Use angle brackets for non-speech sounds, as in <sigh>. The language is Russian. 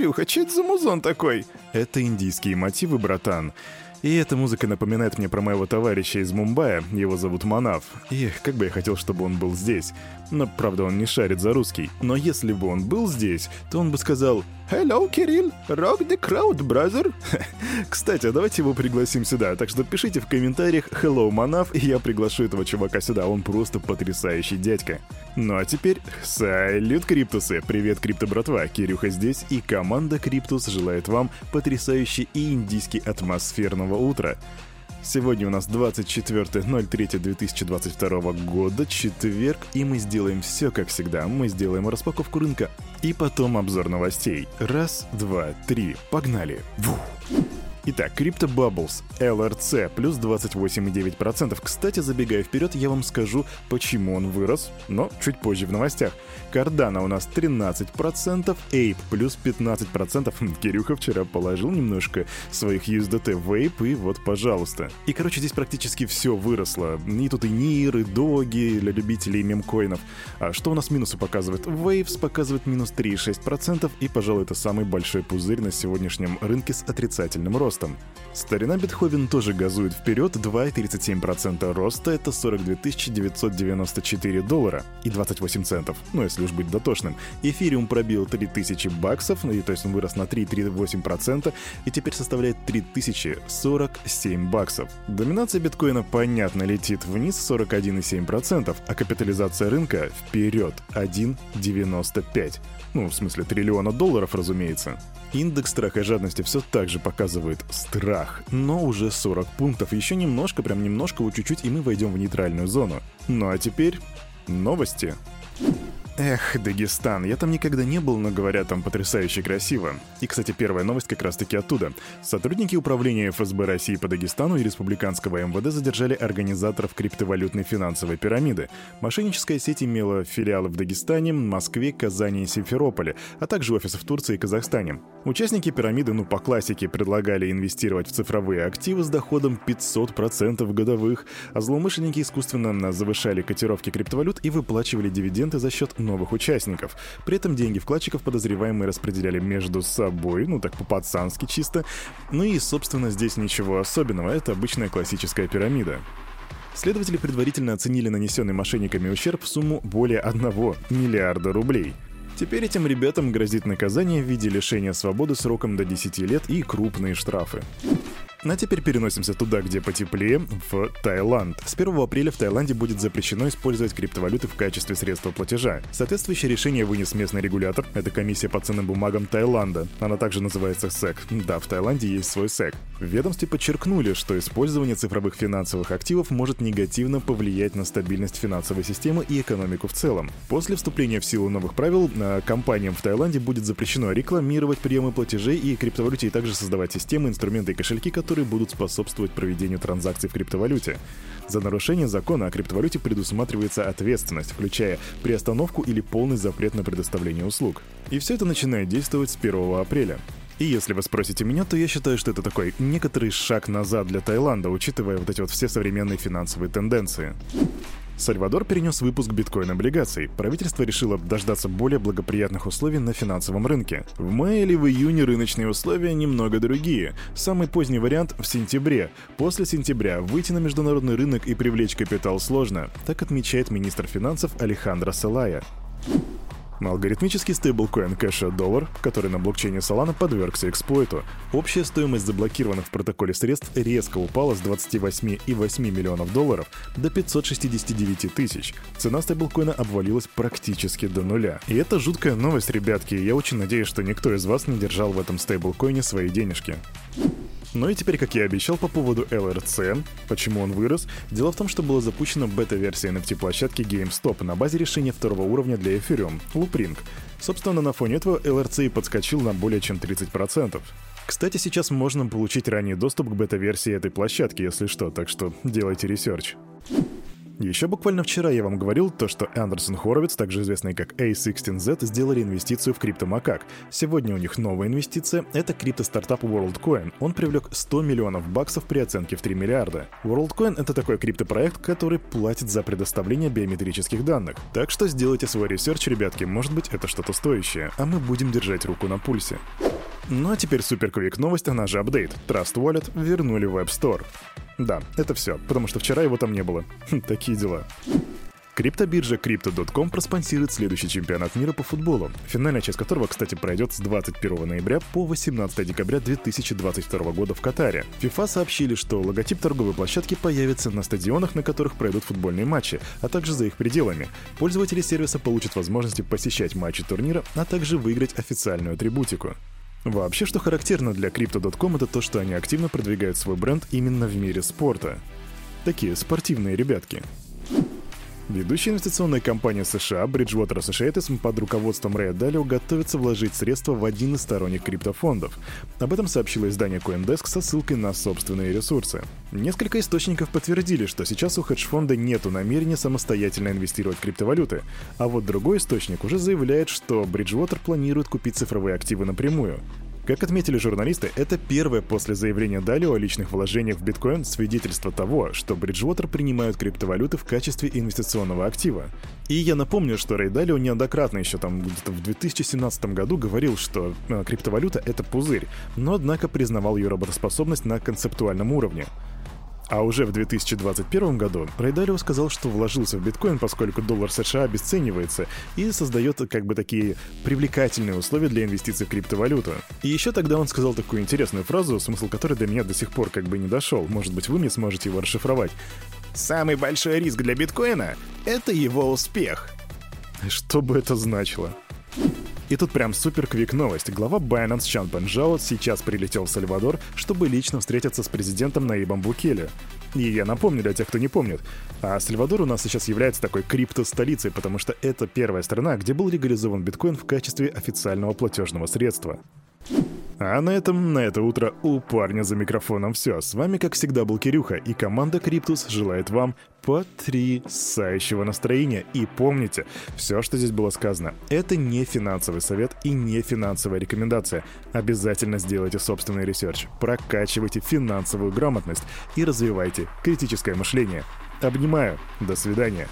Кирюха, че это за музон такой?» Это индийские мотивы, братан. И эта музыка напоминает мне про моего товарища из Мумбаи, его зовут Манав. И как бы я хотел, чтобы он был здесь. Но, правда, он не шарит за русский. Но если бы он был здесь, то он бы сказал «Hello, Кирилл! Rock the crowd, brother!» <laughs> Кстати, а давайте его пригласим сюда. Так что пишите в комментариях «Hello, Манав», и я приглашу этого чувака сюда. Он просто потрясающий дядька. Ну а теперь салют, Криптусы! Привет, Крипто братва! Кирюха здесь, и команда Криптус желает вам потрясающий и индийский атмосферного утра. Сегодня у нас 24.03.2022 года, четверг, и мы сделаем все как всегда. Мы сделаем распаковку рынка и потом обзор новостей. Раз, два, три, погнали! Вух. Итак, Crypto Bubbles, LRC, плюс 28,9%. Кстати, забегая вперед, я вам скажу, почему он вырос, но чуть позже в новостях. Cardano у нас 13%, Ape плюс 15%. Хм, Кирюха вчера положил немножко своих USDT в Ape, и вот, пожалуйста. И, короче, здесь практически все выросло. И тут и NIR, и Доги для любителей мемкоинов. А что у нас минусы показывает? Waves показывает минус 3,6%, и, пожалуй, это самый большой пузырь на сегодняшнем рынке с отрицательным ростом ростом. Старина Бетховен тоже газует вперед, 2,37% роста — это 42 994 доллара и 28 центов, ну если уж быть дотошным. Эфириум пробил 3000 баксов, ну, то есть он вырос на 3,38% и теперь составляет 3047 баксов. Доминация биткоина, понятно, летит вниз 41,7%, а капитализация рынка вперед 1,95. Ну, в смысле триллиона долларов, разумеется. Индекс страха и жадности все так же показывает страх, но уже 40 пунктов. Еще немножко, прям немножко, вот чуть-чуть, и мы войдем в нейтральную зону. Ну а теперь новости. Эх, Дагестан. Я там никогда не был, но говорят, там потрясающе красиво. И, кстати, первая новость как раз-таки оттуда. Сотрудники управления ФСБ России по Дагестану и республиканского МВД задержали организаторов криптовалютной финансовой пирамиды. Мошенническая сеть имела филиалы в Дагестане, Москве, Казани и Симферополе, а также офисы в Турции и Казахстане. Участники пирамиды, ну по классике, предлагали инвестировать в цифровые активы с доходом 500% годовых, а злоумышленники искусственно завышали котировки криптовалют и выплачивали дивиденды за счет новых участников. При этом деньги вкладчиков подозреваемые распределяли между собой, ну так по-пацански чисто. Ну и, собственно, здесь ничего особенного, это обычная классическая пирамида. Следователи предварительно оценили нанесенный мошенниками ущерб в сумму более 1 миллиарда рублей. Теперь этим ребятам грозит наказание в виде лишения свободы сроком до 10 лет и крупные штрафы. Ну а теперь переносимся туда, где потеплее, в Таиланд. С 1 апреля в Таиланде будет запрещено использовать криптовалюты в качестве средства платежа. Соответствующее решение вынес местный регулятор. Это комиссия по ценным бумагам Таиланда. Она также называется СЭК. Да, в Таиланде есть свой СЭК. В ведомстве подчеркнули, что использование цифровых финансовых активов может негативно повлиять на стабильность финансовой системы и экономику в целом. После вступления в силу новых правил а, компаниям в Таиланде будет запрещено рекламировать приемы платежей и криптовалюте, и также создавать системы, инструменты и кошельки, которые которые будут способствовать проведению транзакций в криптовалюте. За нарушение закона о криптовалюте предусматривается ответственность, включая приостановку или полный запрет на предоставление услуг. И все это начинает действовать с 1 апреля. И если вы спросите меня, то я считаю, что это такой некоторый шаг назад для Таиланда, учитывая вот эти вот все современные финансовые тенденции. Сальвадор перенес выпуск биткоин-облигаций. Правительство решило дождаться более благоприятных условий на финансовом рынке. В мае или в июне рыночные условия немного другие. Самый поздний вариант в сентябре. После сентября выйти на международный рынок и привлечь капитал сложно, так отмечает министр финансов Алехандро Салая. Алгоритмический стейблкоин кэша доллар, который на блокчейне Solana подвергся эксплойту. Общая стоимость заблокированных в протоколе средств резко упала с 28,8 миллионов долларов до 569 тысяч. Цена стейблкоина обвалилась практически до нуля. И это жуткая новость, ребятки, я очень надеюсь, что никто из вас не держал в этом стейблкоине свои денежки. Ну и теперь, как я обещал по поводу LRC, почему он вырос, дело в том, что была запущена бета-версия NFT-площадки GameStop на базе решения второго уровня для Ethereum, Loopring. Собственно, на фоне этого LRC и подскочил на более чем 30%. Кстати, сейчас можно получить ранний доступ к бета-версии этой площадки, если что, так что делайте research. Еще буквально вчера я вам говорил то, что Andreessen Horowitz, также известный как A16Z, сделали инвестицию в криптомакак. Сегодня у них новая инвестиция — это крипто-стартап WorldCoin. Он привлек 100 миллионов баксов при оценке в 3 миллиарда. WorldCoin — это такой криптопроект, который платит за предоставление биометрических данных. Так что сделайте свой research, ребятки, может быть это что-то стоящее, а мы будем держать руку на пульсе. Ну а теперь супер квик новость, она же апдейт. Trust Wallet вернули в App Store. Да, это все, потому что вчера его там не было. Такие дела. Криптобиржа Crypto.com проспонсирует следующий чемпионат мира по футболу, финальная часть которого, кстати, пройдет с 21 ноября по 18 декабря 2022 года в Катаре. FIFA сообщили, что логотип торговой площадки появится на стадионах, на которых пройдут футбольные матчи, а также за их пределами. Пользователи сервиса получат возможности посещать матчи турнира, а также выиграть официальную атрибутику. Вообще, что характерно для Crypto.com, это то, что они активно продвигают свой бренд именно в мире спорта. Такие спортивные ребятки. Ведущая инвестиционная компания США Bridgewater Associates под руководством Рэя Далио готовится вложить средства в один из сторонних криптофондов. Об этом сообщило издание CoinDesk со ссылкой на собственные ресурсы. Несколько источников подтвердили, что сейчас у хедж-фонда нет намерения самостоятельно инвестировать в криптовалюты, а вот другой источник уже заявляет, что Bridgewater планирует купить цифровые активы напрямую. Как отметили журналисты, это первое после заявления Далио о личных вложениях в биткоин свидетельство того, что Bridgewater принимают криптовалюты в качестве инвестиционного актива. И я напомню, что Рэй Далио неоднократно еще там где-то в 2017 году говорил, что э, криптовалюта — это пузырь, но однако признавал ее работоспособность на концептуальном уровне. А уже в 2021 году Райдарио сказал, что вложился в биткоин, поскольку доллар США обесценивается и создает как бы такие привлекательные условия для инвестиций в криптовалюту. И еще тогда он сказал такую интересную фразу, смысл которой до меня до сих пор как бы не дошел. Может быть, вы мне сможете его расшифровать. Самый большой риск для биткоина — это его успех. Что бы это значило? И тут прям супер квик новость. Глава Binance Чан Бенжао сейчас прилетел в Сальвадор, чтобы лично встретиться с президентом Наибом Букеле. И я напомню для тех, кто не помнит, а Сальвадор у нас сейчас является такой крипто-столицей, потому что это первая страна, где был легализован биткоин в качестве официального платежного средства. А на этом, на это утро у парня за микрофоном все. С вами, как всегда, был Кирюха, и команда Криптус желает вам потрясающего настроения. И помните, все, что здесь было сказано, это не финансовый совет и не финансовая рекомендация. Обязательно сделайте собственный research, прокачивайте финансовую грамотность и развивайте критическое мышление. Обнимаю. До свидания.